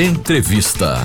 Entrevista.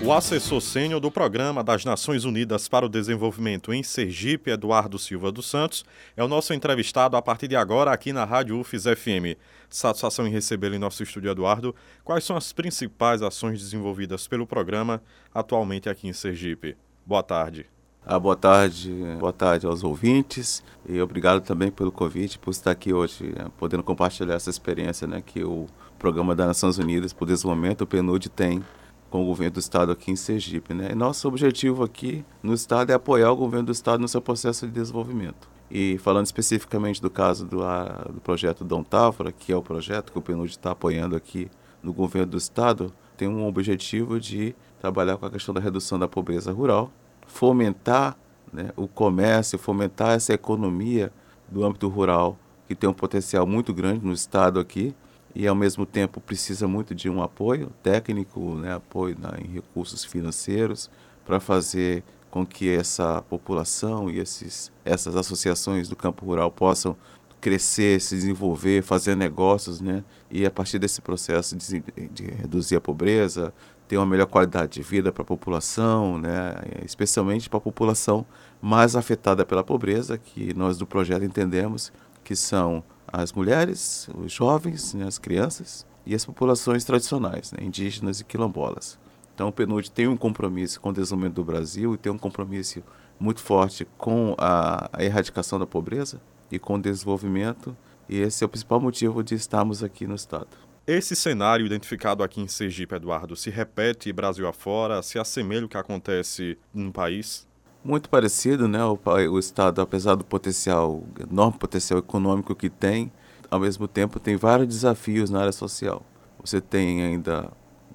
O assessor sênior do Programa das Nações Unidas para o Desenvolvimento em Sergipe, Eduardo Silva dos Santos, é o nosso entrevistado a partir de agora aqui na Rádio UFES FM. Satisfação em recebê-lo em nosso estúdio, Eduardo. Quais são as principais ações desenvolvidas pelo programa atualmente aqui em Sergipe? Boa tarde. Ah, boa tarde, boa tarde aos ouvintes e obrigado também pelo convite, por estar aqui hoje, né, podendo compartilhar essa experiência né, que o Programa das Nações Unidas para o Desenvolvimento, o PNUD, tem com o governo do estado aqui em Sergipe. Né? E nosso objetivo aqui no estado é apoiar o governo do estado no seu processo de desenvolvimento. E falando especificamente do caso do, a, do projeto Dom Távora, que é o projeto que o PNUD está apoiando aqui no governo do estado, tem um objetivo de trabalhar com a questão da redução da pobreza rural, fomentar né, o comércio, fomentar essa economia do âmbito rural, que tem um potencial muito grande no estado aqui, e ao mesmo tempo precisa muito de um apoio técnico, né, apoio na, em recursos financeiros para fazer com que essa população e esses, essas associações do campo rural possam crescer, se desenvolver, fazer negócios, né? E a partir desse processo de, de reduzir a pobreza, ter uma melhor qualidade de vida para a população, né? Especialmente para a população mais afetada pela pobreza, que nós do projeto entendemos que são as mulheres, os jovens, né, as crianças e as populações tradicionais, né, indígenas e quilombolas. Então o PNUD tem um compromisso com o desenvolvimento do Brasil e tem um compromisso muito forte com a, a erradicação da pobreza e com o desenvolvimento, e esse é o principal motivo de estarmos aqui no Estado. Esse cenário identificado aqui em Sergipe, Eduardo, se repete Brasil afora, se assemelha o que acontece no país? muito parecido, né? O, o Estado, apesar do potencial, enorme potencial econômico que tem, ao mesmo tempo tem vários desafios na área social. Você tem ainda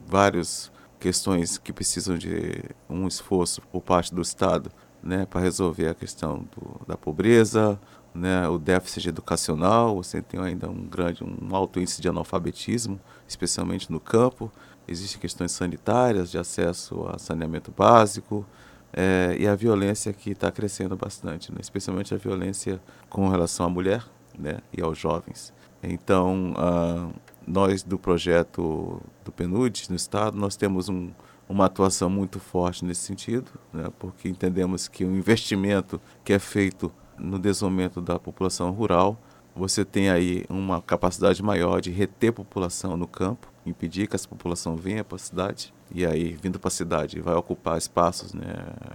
várias questões que precisam de um esforço por parte do Estado, né, para resolver a questão do, da pobreza, né, o déficit educacional. Você tem ainda um grande, um alto índice de analfabetismo, especialmente no campo. Existem questões sanitárias, de acesso a saneamento básico, é, e a violência que está crescendo bastante, né? especialmente a violência com relação à mulher né? e aos jovens. Então, uh, nós do projeto do PNUD no Estado, nós temos um, uma atuação muito forte nesse sentido, né? porque entendemos que o investimento que é feito no desenvolvimento da população rural, você tem aí uma capacidade maior de reter população no campo, impedir que essa população venha para a cidade e aí vindo para a cidade vai ocupar espaços né,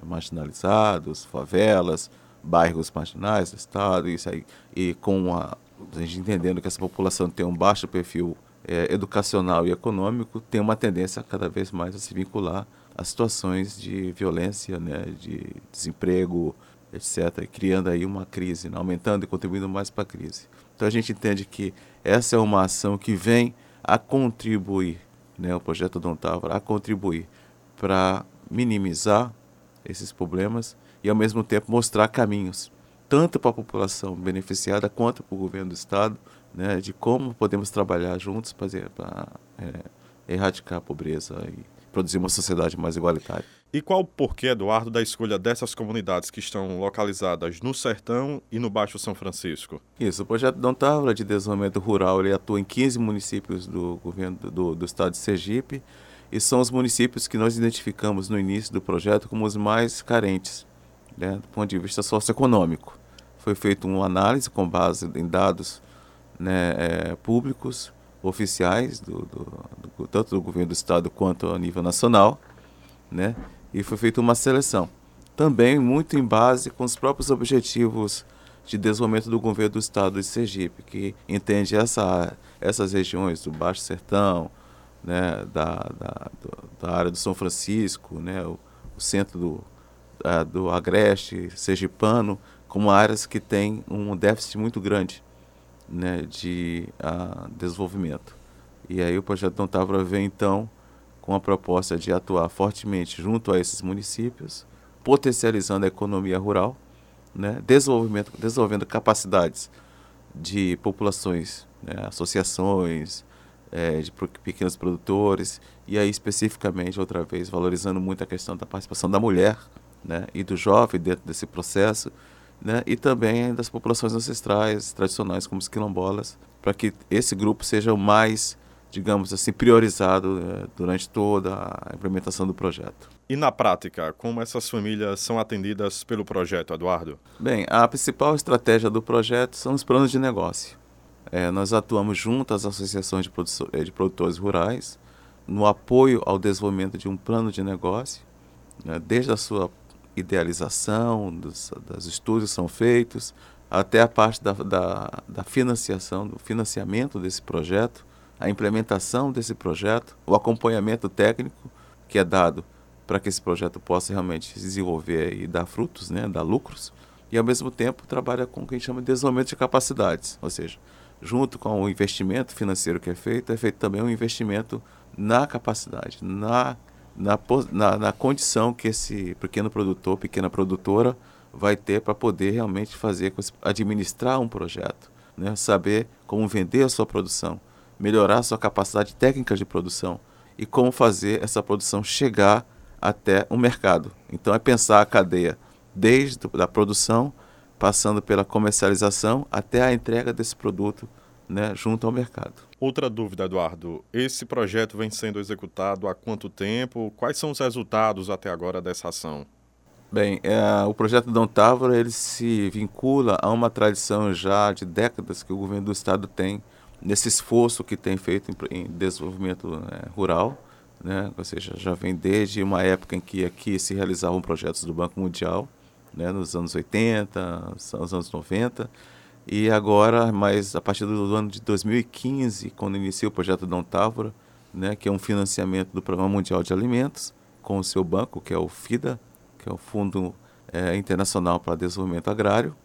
marginalizados, favelas, bairros marginais do estado, isso aí, e com a, gente entendendo que essa população tem um baixo perfil é, educacional e econômico, tem uma tendência cada vez mais a se vincular a situações de violência, né, de desemprego, etc., criando aí uma crise, né, aumentando e contribuindo mais para a crise. Então a gente entende que essa é uma ação que vem a contribuir né, o projeto Dom Távora, a contribuir para minimizar esses problemas e, ao mesmo tempo, mostrar caminhos, tanto para a população beneficiada quanto para o governo do Estado, né, de como podemos trabalhar juntos para é, erradicar a pobreza e produzir uma sociedade mais igualitária. E qual o porquê, Eduardo, da escolha dessas comunidades que estão localizadas no Sertão e no Baixo São Francisco? Isso, o projeto Dom Távora de Desenvolvimento Rural ele atua em 15 municípios do governo do, do estado de Sergipe e são os municípios que nós identificamos no início do projeto como os mais carentes, né, do ponto de vista socioeconômico. Foi feita uma análise com base em dados né, é, públicos, oficiais, do, do, do, tanto do governo do estado quanto a nível nacional, né? E foi feita uma seleção. Também muito em base com os próprios objetivos de desenvolvimento do governo do estado de Sergipe, que entende essa, essas regiões do Baixo Sertão, né, da, da, da área do São Francisco, né, o, o centro do, a, do Agreste, Sergipano, como áreas que têm um déficit muito grande né, de a, desenvolvimento. E aí o projeto Não Távora vem, então, com a proposta de atuar fortemente junto a esses municípios, potencializando a economia rural, né, desenvolvimento, desenvolvendo capacidades de populações, né, associações, é, de pequenos produtores, e aí especificamente, outra vez, valorizando muito a questão da participação da mulher né, e do jovem dentro desse processo, né, e também das populações ancestrais, tradicionais, como os quilombolas, para que esse grupo seja o mais digamos assim, priorizado é, durante toda a implementação do projeto. E na prática, como essas famílias são atendidas pelo projeto, Eduardo? Bem, a principal estratégia do projeto são os planos de negócio. É, nós atuamos junto às associações de, eh, de, produtores rurais no apoio ao desenvolvimento de um plano de negócio, né, desde a sua idealização, dos, dos estudos são feitos, até a parte da, da, da financiação, do financiamento desse projeto, a implementação desse projeto, o acompanhamento técnico que é dado para que esse projeto possa realmente se desenvolver e dar frutos, né, dar lucros, e ao mesmo tempo trabalha com o que a gente chama de desenvolvimento de capacidades, ou seja, junto com o investimento financeiro que é feito, é feito também um investimento na capacidade, na, na, na, na condição que esse pequeno produtor, pequena produtora vai ter para poder realmente fazer, administrar um projeto, né? saber como vender a sua produção, melhorar sua capacidade técnica de produção e como fazer essa produção chegar até o mercado. Então é pensar a cadeia desde a produção, passando pela comercialização até a entrega desse produto né, junto ao mercado. Outra dúvida, Eduardo. Esse projeto vem sendo executado há quanto tempo? Quais são os resultados até agora dessa ação? Bem, é, o projeto Dom Távora ele se vincula a uma tradição já de décadas que o governo do estado tem nesse esforço que tem feito em, em desenvolvimento é, rural, né? ou seja, já vem desde uma época em que aqui se realizavam projetos do Banco Mundial, né? nos anos 80, nos anos 90, e agora, mas a partir do ano de 2015, quando inicia o projeto Dom Távora, né? que é um financiamento do Programa Mundial de Alimentos, com o seu banco, que é o FIDA, que é o Fundo é, Internacional para Desenvolvimento Agrário,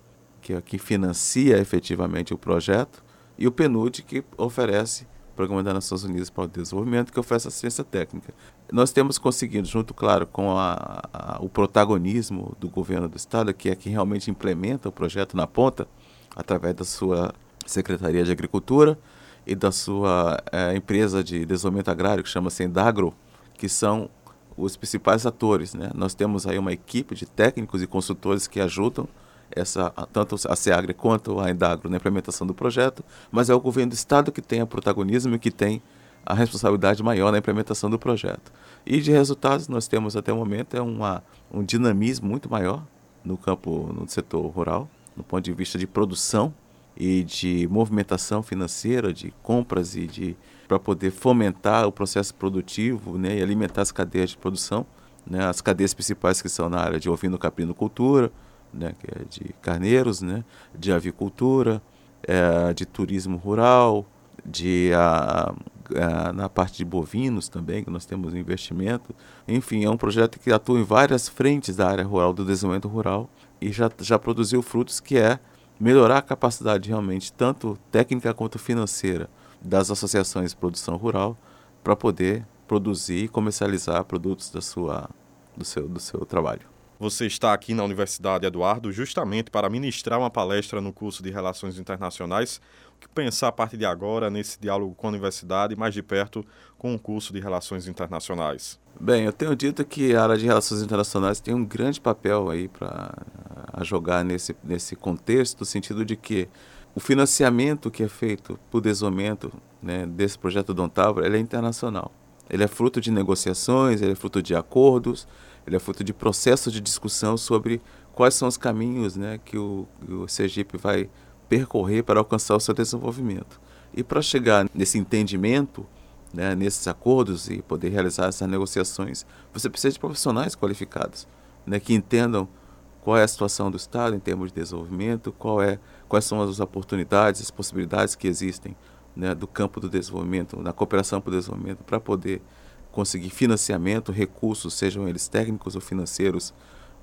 que é que financia efetivamente o projeto, e o PNUD, que oferece Programa das Nações Unidas para o Desenvolvimento, que oferece assistência técnica. Nós temos conseguido, junto, claro, com a, a, o protagonismo do governo do Estado, que é quem realmente implementa o projeto na ponta, através da sua Secretaria de Agricultura e da sua é, empresa de desenvolvimento agrário, que chama-se Endagro, que são os principais atores. Né? Nós temos aí uma equipe de técnicos e consultores que ajudam essa, tanto a SEAGRE quanto a Endagro na implementação do projeto, mas é o governo do Estado que tem o protagonismo e que tem a responsabilidade maior na implementação do projeto. E de resultados nós temos até o momento é uma, um dinamismo muito maior no campo, no setor rural, no ponto de vista de produção e de movimentação financeira, de compras e de para poder fomentar o processo produtivo né, e alimentar as cadeias de produção, né, as cadeias principais que são na área de ovino, caprino, cultura, né, que é de carneiros, né, de avicultura, é, de turismo rural, de a, a, na parte de bovinos também, que nós temos investimento. Enfim, é um projeto que atua em várias frentes da área rural, do desenvolvimento rural, e já, já produziu frutos que é melhorar a capacidade realmente, tanto técnica quanto financeira, das associações de produção rural, para poder produzir e comercializar produtos da sua, do, seu, do seu trabalho. Você está aqui na Universidade Eduardo justamente para ministrar uma palestra no curso de Relações Internacionais. O que pensar a partir de agora nesse diálogo com a universidade, mais de perto com o curso de Relações Internacionais? Bem, eu tenho dito que a área de Relações Internacionais tem um grande papel aí para jogar nesse, nesse contexto, no sentido de que o financiamento que é feito por desenvolvimento né, desse projeto Dom Távora, ele é internacional. Ele é fruto de negociações, ele é fruto de acordos, ele é fruto de processos de discussão sobre quais são os caminhos né, que o, o Sergipe vai percorrer para alcançar o seu desenvolvimento. E para chegar nesse entendimento, né, nesses acordos e poder realizar essas negociações, você precisa de profissionais qualificados, né, que entendam qual é a situação do Estado em termos de desenvolvimento, qual é, quais são as oportunidades, as possibilidades que existem né, do campo do desenvolvimento, na cooperação para o desenvolvimento, para poder conseguir financiamento, recursos, sejam eles técnicos ou financeiros,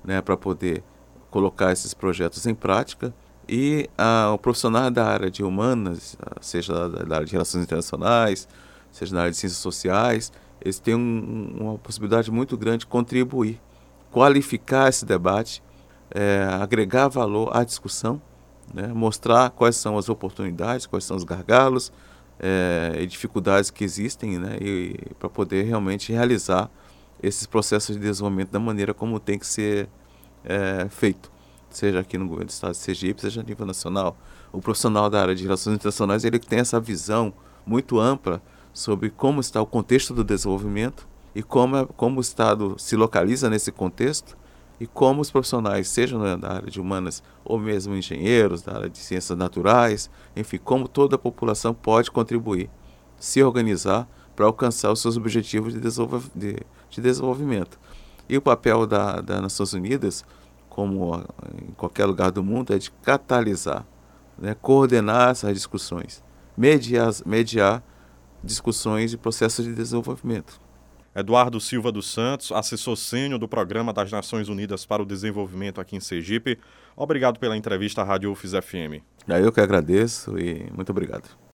né, para poder colocar esses projetos em prática. E ah, o profissional da área de humanas, seja da área de relações internacionais, seja na área de ciências sociais, eles têm um, uma possibilidade muito grande de contribuir, qualificar esse debate, é, agregar valor à discussão, né, mostrar quais são as oportunidades, quais são os gargalos, é, e dificuldades que existem, né, e para poder realmente realizar esses processos de desenvolvimento da maneira como tem que ser é, feito, seja aqui no governo do Estado de Sergipe, seja a nível nacional. O profissional da área de relações internacionais ele tem essa visão muito ampla sobre como está o contexto do desenvolvimento e como, é, como o Estado se localiza nesse contexto e como os profissionais, sejam da área de humanas ou mesmo engenheiros, da área de ciências naturais, enfim, como toda a população pode contribuir, se organizar para alcançar os seus objetivos de, de, de desenvolvimento. E o papel da, das Nações Unidas, como em qualquer lugar do mundo, é de catalisar, né, coordenar essas discussões, mediar, mediar discussões e processos de desenvolvimento. Eduardo Silva dos Santos, assessor sênior do Programa das Nações Unidas para o Desenvolvimento aqui em Sergipe. Obrigado pela entrevista à Rádio UFIS FM. Eu que agradeço e muito obrigado.